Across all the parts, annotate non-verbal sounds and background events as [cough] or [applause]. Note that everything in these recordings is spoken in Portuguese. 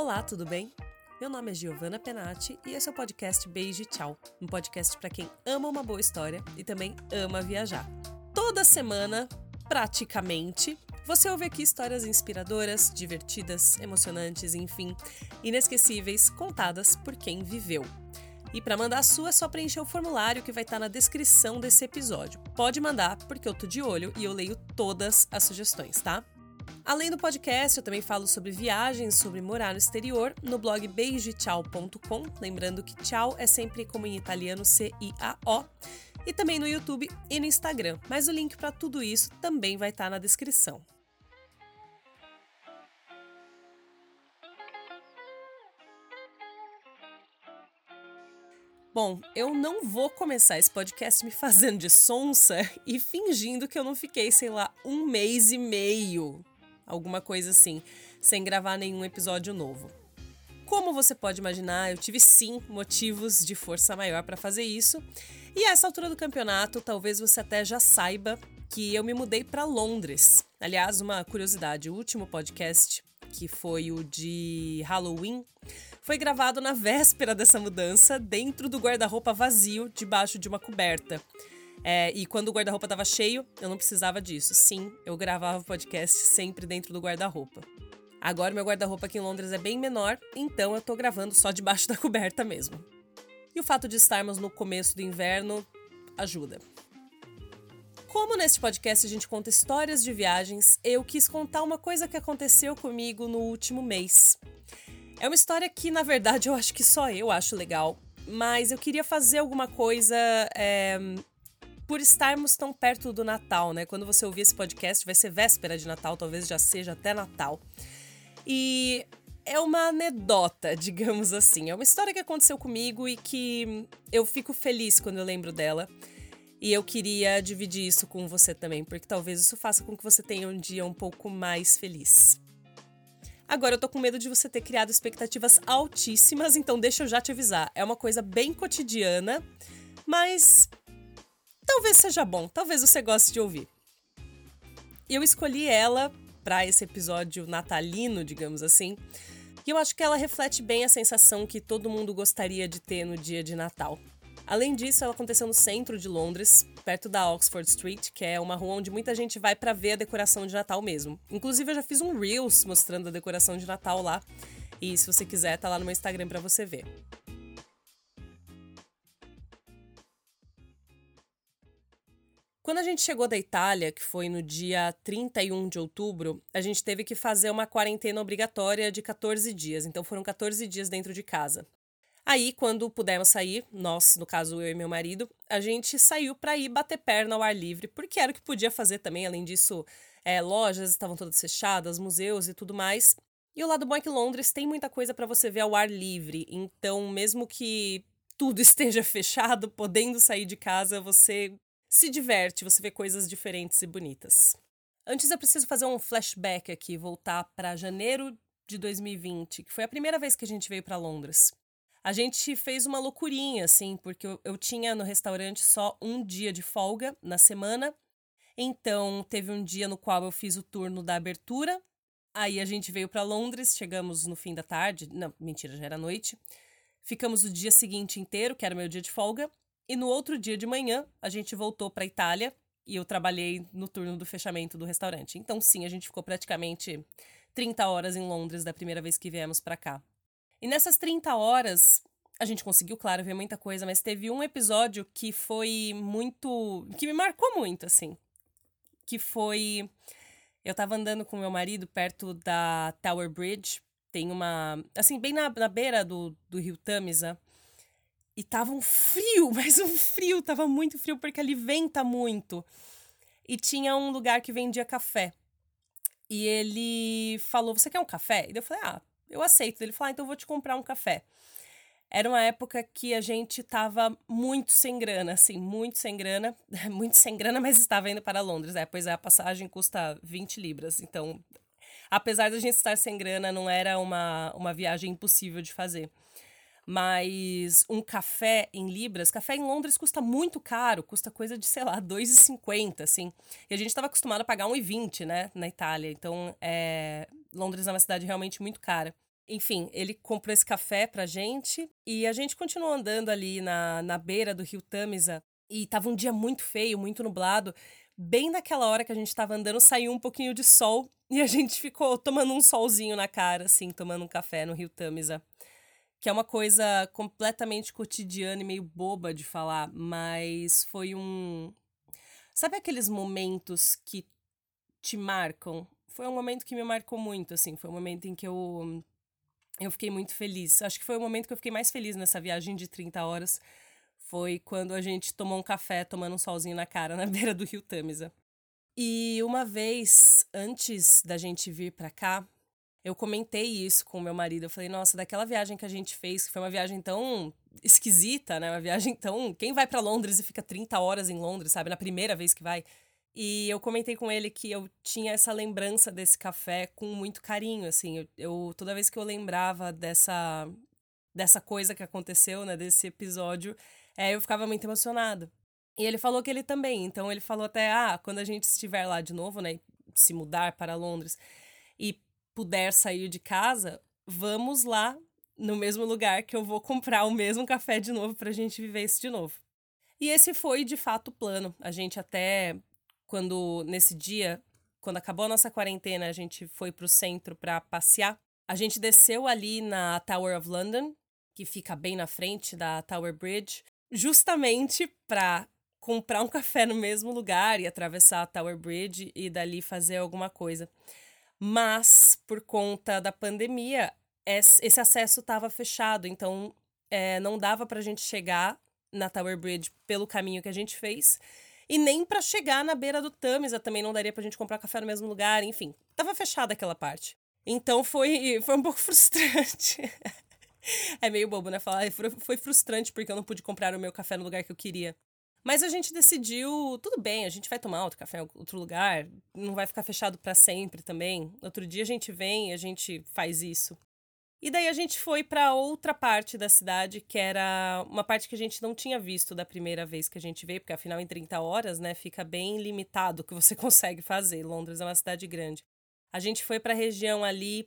Olá, tudo bem? Meu nome é Giovanna Penati e esse é o podcast Beijo e Tchau, um podcast para quem ama uma boa história e também ama viajar. Toda semana, praticamente, você ouve aqui histórias inspiradoras, divertidas, emocionantes, enfim, inesquecíveis, contadas por quem viveu. E para mandar a sua é só preencher o formulário que vai estar na descrição desse episódio. Pode mandar, porque eu tô de olho e eu leio todas as sugestões, tá? Além do podcast, eu também falo sobre viagens, sobre morar no exterior, no blog beijotchau.com. Lembrando que tchau é sempre como em italiano C-I-A-O. E também no YouTube e no Instagram. Mas o link para tudo isso também vai estar na descrição. Bom, eu não vou começar esse podcast me fazendo de sonsa e fingindo que eu não fiquei, sei lá, um mês e meio alguma coisa assim, sem gravar nenhum episódio novo. Como você pode imaginar, eu tive sim motivos de força maior para fazer isso. E a essa altura do campeonato, talvez você até já saiba que eu me mudei para Londres. Aliás, uma curiosidade, o último podcast, que foi o de Halloween, foi gravado na véspera dessa mudança, dentro do guarda-roupa vazio, debaixo de uma coberta. É, e quando o guarda-roupa estava cheio, eu não precisava disso. Sim, eu gravava o podcast sempre dentro do guarda-roupa. Agora meu guarda-roupa aqui em Londres é bem menor, então eu tô gravando só debaixo da [laughs] coberta mesmo. E o fato de estarmos no começo do inverno ajuda. Como neste podcast a gente conta histórias de viagens, eu quis contar uma coisa que aconteceu comigo no último mês. É uma história que, na verdade, eu acho que só eu acho legal, mas eu queria fazer alguma coisa é, por estarmos tão perto do Natal, né? Quando você ouvir esse podcast, vai ser véspera de Natal, talvez já seja até Natal. E é uma anedota, [laughs] digamos assim. É uma história que aconteceu comigo e que eu fico feliz quando eu lembro dela. E eu queria dividir isso com você também, porque talvez isso faça com que você tenha um dia um pouco mais feliz. Agora eu tô com medo de você ter criado expectativas altíssimas, então deixa eu já te avisar. É uma coisa bem cotidiana, mas talvez seja bom, talvez você goste de ouvir. Eu escolhi ela para esse episódio natalino, digamos assim, e eu acho que ela reflete bem a sensação que todo mundo gostaria de ter no dia de Natal. Além disso, ela aconteceu no centro de Londres, perto da Oxford Street, que é uma rua onde muita gente vai para ver a decoração de Natal mesmo. Inclusive, eu já fiz um Reels mostrando a decoração de Natal lá. E se você quiser, tá lá no meu Instagram para você ver. Quando a gente chegou da Itália, que foi no dia 31 de outubro, a gente teve que fazer uma quarentena obrigatória de 14 dias. Então foram 14 dias dentro de casa. Aí, quando pudemos sair, nós, no caso eu e meu marido, a gente saiu para ir bater perna ao ar livre, porque era o que podia fazer também. Além disso, é, lojas estavam todas fechadas, museus e tudo mais. E o lado bom é que Londres tem muita coisa para você ver ao ar livre. Então, mesmo que tudo [laughs] esteja fechado, podendo sair de casa, você se diverte, você vê coisas diferentes e bonitas. Antes eu preciso fazer um flashback aqui, voltar para janeiro de 2020, que foi a primeira vez que a gente veio para Londres. A gente fez uma loucurinha, assim, porque eu, eu tinha no restaurante só um dia de folga na semana. Então, teve um dia no qual eu fiz o turno da abertura. Aí a gente veio para Londres, chegamos no fim da tarde. Não, mentira, já era noite. Ficamos o dia seguinte inteiro, que era meu dia de folga. E no outro dia de manhã, a gente voltou para Itália e eu trabalhei no turno do fechamento do restaurante. Então, sim, a gente ficou praticamente 30 horas em Londres da primeira vez que viemos para cá. E nessas 30 horas, a gente conseguiu, claro, ver muita coisa, mas teve um episódio que foi muito. que me marcou muito, assim. Que foi. Eu tava andando com meu marido perto da Tower Bridge. Tem uma. Assim, bem na, na beira do, do rio Tamisa. E tava um frio, [laughs] mas um frio, tava muito frio porque ali venta muito. E tinha um lugar que vendia café. E ele falou: Você quer um café? E eu falei: Ah, eu aceito. Ele falou: ah, então eu vou te comprar um café. Era uma época que a gente tava muito sem grana, assim, muito sem grana, [laughs] muito sem grana, mas estava indo para Londres, é, pois é, a passagem custa 20 libras, então, apesar da gente estar sem grana, não era uma, uma viagem impossível de fazer mas um café em libras, café em Londres custa muito caro, custa coisa de, sei lá, [laughs] 2,50, assim. E a gente estava acostumado a pagar 1,20, né, na Itália. Então, é... Londres é uma cidade realmente muito cara. Enfim, ele comprou esse café pra gente e a gente continuou andando ali na, na beira do rio Tamisa. E tava um dia muito feio, muito nublado. Bem naquela hora que a gente tava andando, saiu um pouquinho de sol e a [laughs] gente ficou tomando um solzinho na cara, assim, tomando um café no rio Tamisa. Que é uma coisa completamente cotidiana e meio boba de falar, mas foi um. Sabe aqueles momentos que te marcam? Foi um momento que me marcou muito, assim. Foi um momento em que eu eu fiquei muito feliz. Acho que foi o momento que eu fiquei mais feliz nessa viagem de 30 horas. Foi quando a gente tomou um café tomando um solzinho na cara na [laughs] beira do rio Tamisa. E uma vez antes da gente vir para cá, eu comentei isso com meu marido. Eu falei: "Nossa, daquela viagem que a gente fez, que foi uma viagem tão esquisita, né? Uma viagem tão, quem vai para Londres e fica 30 horas em Londres, sabe, na primeira vez que vai?" E eu comentei com ele que eu tinha essa lembrança desse café com muito carinho, assim. Eu, eu, toda vez que eu lembrava dessa dessa coisa que aconteceu, né, desse episódio, é, eu ficava muito emocionada. E ele falou que ele também. Então ele falou até, ah, quando a gente estiver lá de novo, né, se mudar para Londres e puder sair de casa, vamos lá no mesmo lugar que eu vou comprar o mesmo café de novo para a gente viver isso de novo. E esse foi de fato o plano. A gente até quando nesse dia, quando acabou a nossa quarentena, a gente foi para o centro para passear. A gente desceu ali na Tower of London, que fica bem na frente da Tower Bridge, justamente para comprar um café no mesmo lugar e atravessar a Tower Bridge e dali fazer alguma coisa. Mas, por conta da pandemia, esse acesso estava fechado, então é, não dava para a gente chegar na Tower Bridge pelo caminho que a gente fez. E nem para chegar na beira do Tamisa também não daria pra gente comprar café no mesmo lugar, enfim. Tava fechada aquela parte. Então foi, [laughs] foi um pouco frustrante. [laughs] é meio bobo, né? Falar, foi frustrante porque eu não pude comprar o meu café no lugar que eu queria. Mas a gente decidiu, tudo bem, a gente vai tomar outro café em outro lugar, não vai ficar fechado para sempre também. Outro dia a gente vem e a gente faz isso. E daí a gente foi para outra parte da cidade, que era uma parte que a gente não tinha visto da primeira vez que a gente veio, porque afinal em 30 horas, né, fica bem limitado o que você [laughs] consegue fazer. Londres é uma cidade grande. A gente foi para a região ali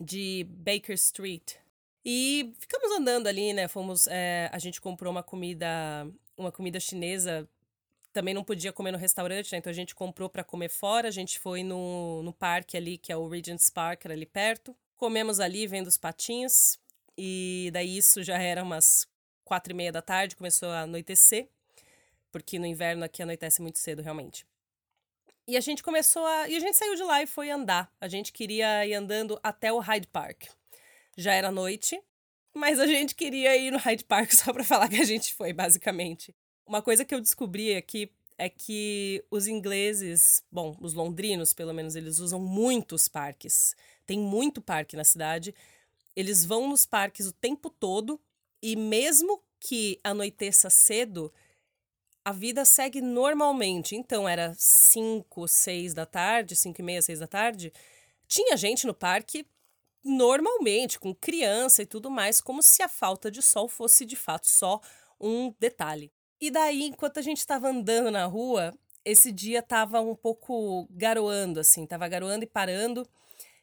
de Baker Street. E ficamos andando ali, né? Fomos, é, a gente comprou uma comida, uma comida chinesa. Também não podia comer no restaurante, né? Então a gente comprou para comer fora. A gente foi no, no parque ali, que é o Regent's Park, ali perto. Comemos ali, vendo os patinhos. E daí isso já era umas quatro e meia da tarde, começou a anoitecer. Porque no inverno aqui anoitece muito cedo, realmente. E a gente começou a. E a gente saiu de lá e foi andar. A gente queria ir andando até o Hyde Park. Já era noite, mas a gente queria ir no Hyde Park [laughs] só para falar que a gente foi, basicamente. Uma coisa que eu descobri aqui é que os ingleses, bom, os londrinos, pelo menos, eles usam muitos parques tem muito parque na cidade. Eles vão nos parques o tempo todo e mesmo que anoiteça cedo, a vida segue normalmente. Então era 5, 6 da tarde, 5 e meia, 6 da tarde. Tinha gente no parque normalmente, com criança e tudo mais, como se a falta de sol fosse de fato só um detalhe. E daí, enquanto a gente estava andando na rua, esse dia estava um pouco garoando, assim, estava garoando e parando.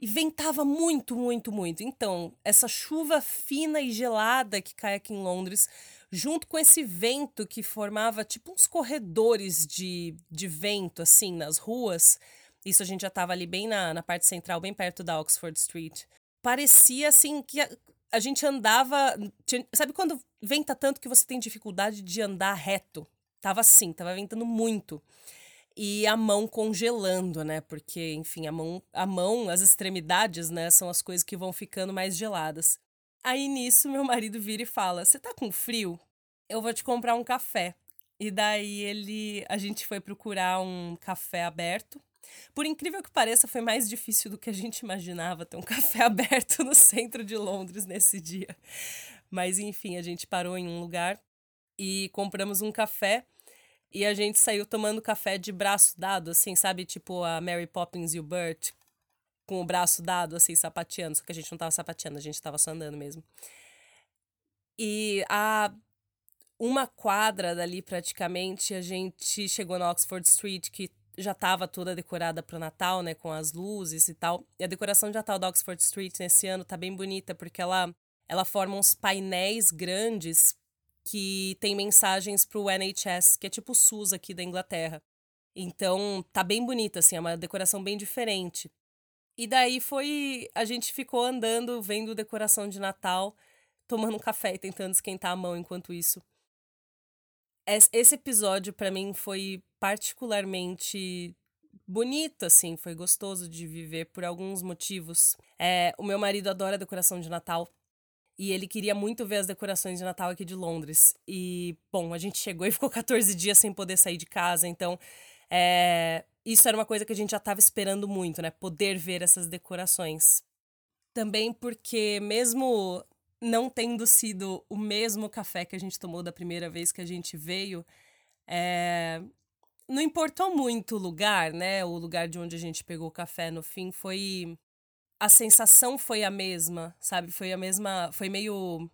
E ventava muito, muito, muito. Então, essa chuva fina e gelada que cai aqui em Londres, junto com esse vento que formava tipo uns corredores de, de vento, assim, nas ruas. Isso a gente já estava ali bem na, na parte central, bem perto da Oxford Street. Parecia assim que a, a gente andava. Tinha, sabe quando venta tanto que você tem dificuldade de andar reto? Tava assim, tava ventando muito e a mão congelando, né? Porque, enfim, a mão, a mão, as extremidades, né, são as coisas que vão ficando mais geladas. Aí nisso meu marido vira e fala: "Você tá com frio? Eu vou te comprar um café". E daí ele, a gente foi procurar um café aberto. Por incrível que pareça, foi mais difícil do que a gente imaginava ter um [laughs] café aberto no centro de Londres nesse dia. Mas enfim, a gente parou em um lugar e compramos um café e a gente saiu tomando café de braço dado, assim, sabe? Tipo a Mary Poppins e o Bert, com o braço dado, assim, sapateando. Só que a gente não tava sapateando, a gente tava só andando mesmo. E a uma quadra dali, praticamente, a gente chegou na Oxford Street, que já estava toda decorada para o Natal, né, com as luzes e tal. E a decoração de Natal da Oxford Street nesse ano tá bem bonita porque ela ela forma uns painéis grandes que tem mensagens para o NHS, que é tipo o SUS aqui da Inglaterra. Então, tá bem bonita assim, é uma decoração bem diferente. E daí foi, a gente ficou andando, vendo decoração de Natal, tomando um café e tentando esquentar a mão enquanto isso esse episódio para mim foi particularmente bonito, assim, foi gostoso de viver por alguns motivos. É, o meu marido adora decoração de Natal e ele queria muito ver as decorações de Natal aqui de Londres. E, bom, a gente chegou e ficou [laughs] 14 dias sem poder sair de casa, então é, isso era uma coisa que a gente já estava esperando muito, né? Poder ver essas decorações. Também porque, mesmo não tendo sido o mesmo café que a gente tomou da primeira vez que a gente veio, é... não importou muito o lugar, né? O lugar de onde a gente pegou o café no fim foi. A sensação foi a mesma, sabe? Foi a mesma. Foi meio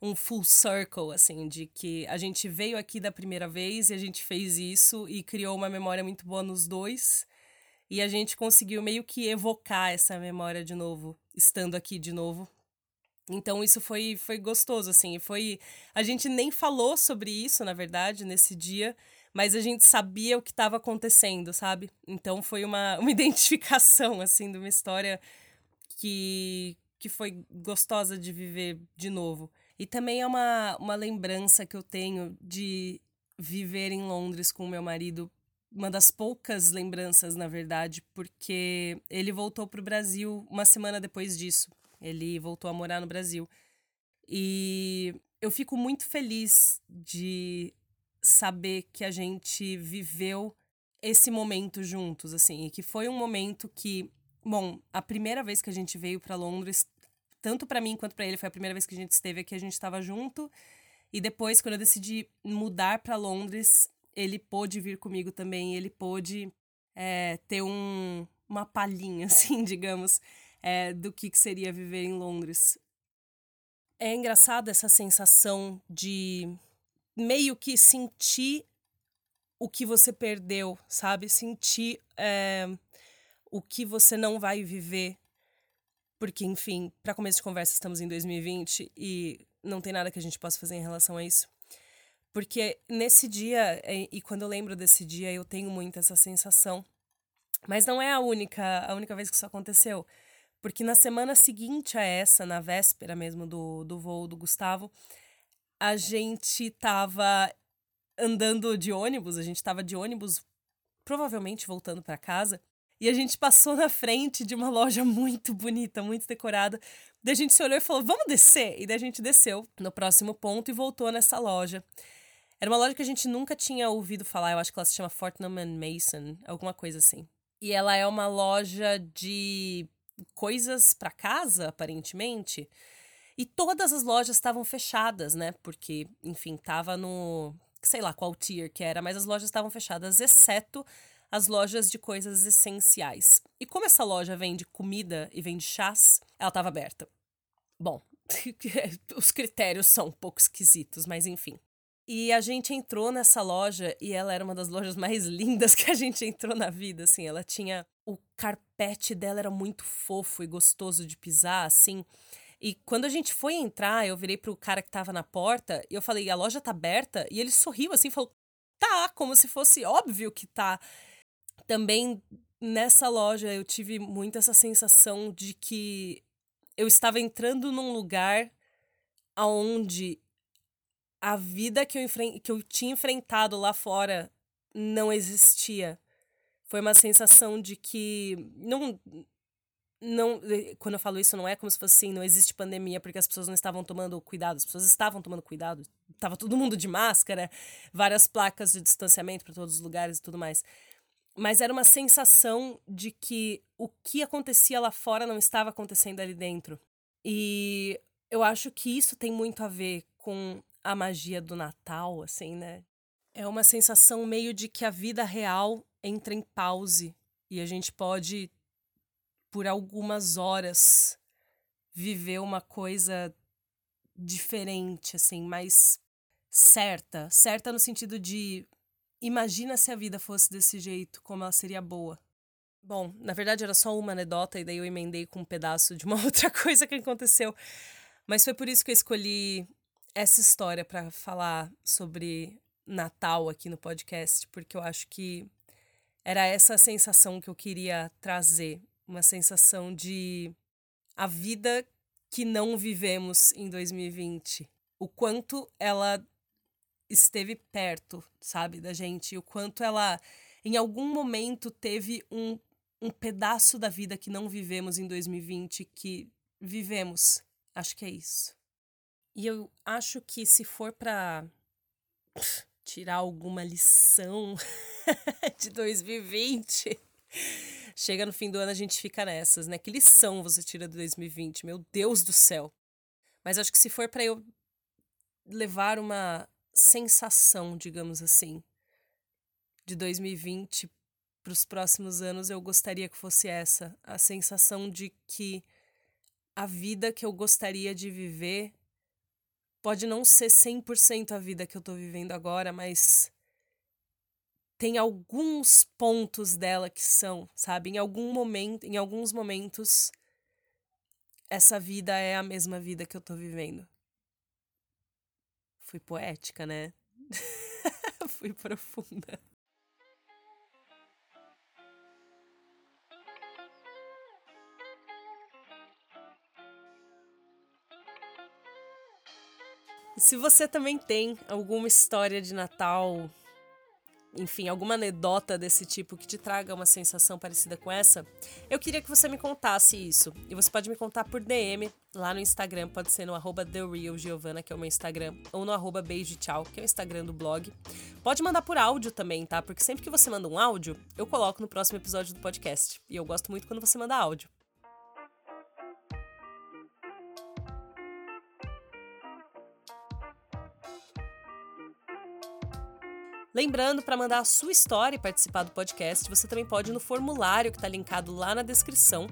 um full circle, assim, de que a gente veio aqui da primeira vez e a gente fez isso e criou uma memória muito boa nos dois. E a gente conseguiu meio que evocar essa memória de novo, estando aqui de novo, então isso foi, foi gostoso, assim. Foi. A gente nem falou sobre isso, na verdade, nesse dia, mas a gente sabia o que estava acontecendo, sabe? Então foi uma, [laughs] uma identificação, assim, de uma história que, que foi gostosa de viver de novo. E também é uma, uma lembrança que eu tenho de viver em Londres com meu marido. Uma das poucas lembranças, na verdade, porque ele voltou para o Brasil uma semana depois disso. Ele voltou a morar no Brasil. E eu fico muito feliz de saber que a gente viveu esse momento juntos, assim, e que foi um momento que, bom, a primeira vez que a gente veio para Londres, tanto para mim quanto para ele, foi a primeira vez que a gente esteve aqui, a gente estava junto. E depois, quando eu decidi mudar para Londres, ele pôde vir comigo também, ele pôde é, ter um, uma palhinha, [laughs] assim, digamos, é, do que, que seria viver em Londres. É engraçado essa sensação de meio que sentir o que você perdeu, sabe? Sentir é, o que você não vai viver. Porque, enfim, para começo de conversa, estamos em 2020 e não tem nada que a gente possa fazer em relação a isso. Porque nesse dia, e quando eu lembro desse dia, eu tenho muito essa sensação. Mas não é a única, a única vez que isso aconteceu. Porque na semana seguinte a essa, na véspera mesmo do, do voo do Gustavo, a gente tava andando de ônibus, a gente tava de ônibus, provavelmente voltando para casa, e a gente passou na frente de uma loja muito bonita, muito decorada. Daí a gente se olhou e falou: vamos descer? E daí a gente desceu no próximo ponto e voltou nessa loja. Era uma loja que a gente nunca tinha ouvido falar, eu acho que ela se chama Fortnum Mason, alguma coisa assim. E ela é uma loja de coisas para casa, aparentemente. E todas as lojas estavam fechadas, né? Porque, enfim, tava no. sei lá qual tier que era, mas as lojas estavam fechadas, exceto as lojas de coisas essenciais. E como essa loja vende comida e vende chás, ela estava aberta. Bom, [laughs] os critérios são um pouco esquisitos, mas enfim. E a gente entrou nessa loja e ela era uma das lojas mais [laughs] lindas que a gente entrou na vida, assim. Ela tinha. O carpete dela era muito fofo e gostoso de pisar, assim. E quando a gente foi entrar, eu virei pro cara que tava na porta e eu falei: a loja tá aberta? E ele sorriu assim, falou: tá, como se fosse óbvio que tá. Também nessa loja eu tive muito essa sensação de que eu estava entrando num lugar aonde a vida que eu, que eu tinha enfrentado lá fora não existia. Foi uma sensação de que não não quando eu falo isso não é como se fosse assim, não existe pandemia porque as pessoas não estavam tomando cuidado, as pessoas estavam tomando cuidado, tava todo mundo de máscara, várias placas de distanciamento para todos os lugares e tudo mais. Mas era uma sensação de que o que acontecia lá fora não estava acontecendo ali dentro. E eu acho que isso tem muito a ver com a magia do Natal, assim, né? É uma sensação meio de que a vida real entra em pause e a gente pode, por algumas horas, viver uma coisa diferente, assim, mais certa. Certa no sentido de imagina se a vida fosse desse jeito, como ela seria boa. Bom, na verdade era só uma anedota e daí eu emendei com um pedaço de uma [laughs] outra coisa que aconteceu. Mas foi por isso que eu escolhi essa história para falar sobre Natal aqui no podcast, porque eu acho que era essa sensação que eu queria trazer, uma sensação de a vida que não vivemos em 2020, o quanto ela esteve perto, sabe, da gente, o quanto ela em algum momento teve um, um pedaço da vida que não vivemos em 2020 que vivemos. Acho que é isso. E eu acho que se for para tirar alguma lição [laughs] [laughs] de 2020, chega no fim do ano a gente fica nessas, né? Que lição você tira de 2020? Meu Deus do céu. Mas acho que se for para eu levar uma sensação, digamos assim, de 2020 para os próximos anos, eu gostaria que fosse essa, a sensação de que a vida que eu gostaria de viver pode não ser 100% a vida que eu estou vivendo agora, mas tem alguns pontos dela que são, sabe? Em algum momento, em alguns momentos essa vida é a mesma vida que eu tô vivendo. Fui poética, né? [laughs] Fui profunda. Se você também tem alguma história de Natal enfim, alguma anedota desse tipo que te traga uma sensação parecida com essa, eu queria que você me contasse isso. E você pode me contar por DM lá no Instagram, pode ser no arroba TheRealGiovanna, que é o meu Instagram, ou no arroba que é o Instagram do blog. Pode mandar por áudio também, tá? Porque sempre que você manda um áudio, eu coloco no próximo episódio do podcast. E eu gosto muito quando você manda áudio. Lembrando, para mandar a sua história e participar do podcast, você também pode ir no formulário que está linkado lá na descrição.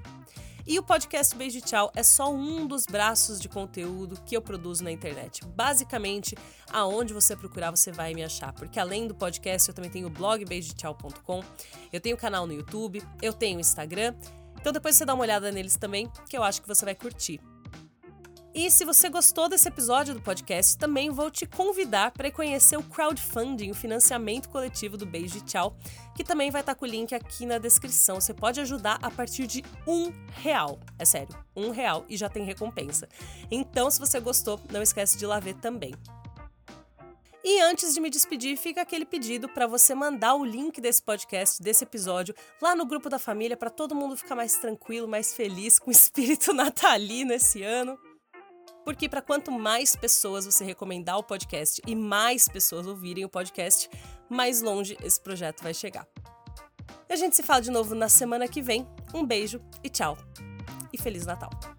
E o podcast Beijo Tchau é só um dos braços de conteúdo que eu produzo na internet. Basicamente, aonde você procurar, você vai me achar. Porque além do podcast, eu também tenho o blog beijotchau.com, eu tenho canal no YouTube, eu tenho Instagram. Então depois você dá uma olhada neles também, que eu acho que você vai curtir. E se você gostou desse episódio do podcast, também vou te convidar para conhecer o crowdfunding, o financiamento coletivo do Beijo e Tchau, que também vai estar com o link aqui na descrição. Você pode ajudar a partir de um real. É sério, um real e já tem recompensa. Então, se você gostou, não esquece de lá ver também. E antes de me despedir, fica aquele pedido para você mandar o link desse podcast, desse episódio, lá no grupo da família, para todo mundo ficar mais tranquilo, mais feliz, com o espírito [laughs] natalino esse ano. Porque para quanto mais pessoas você recomendar o podcast e mais pessoas ouvirem o podcast, mais longe esse projeto vai chegar. A gente se fala de novo na semana que vem. Um beijo e tchau. E Feliz Natal!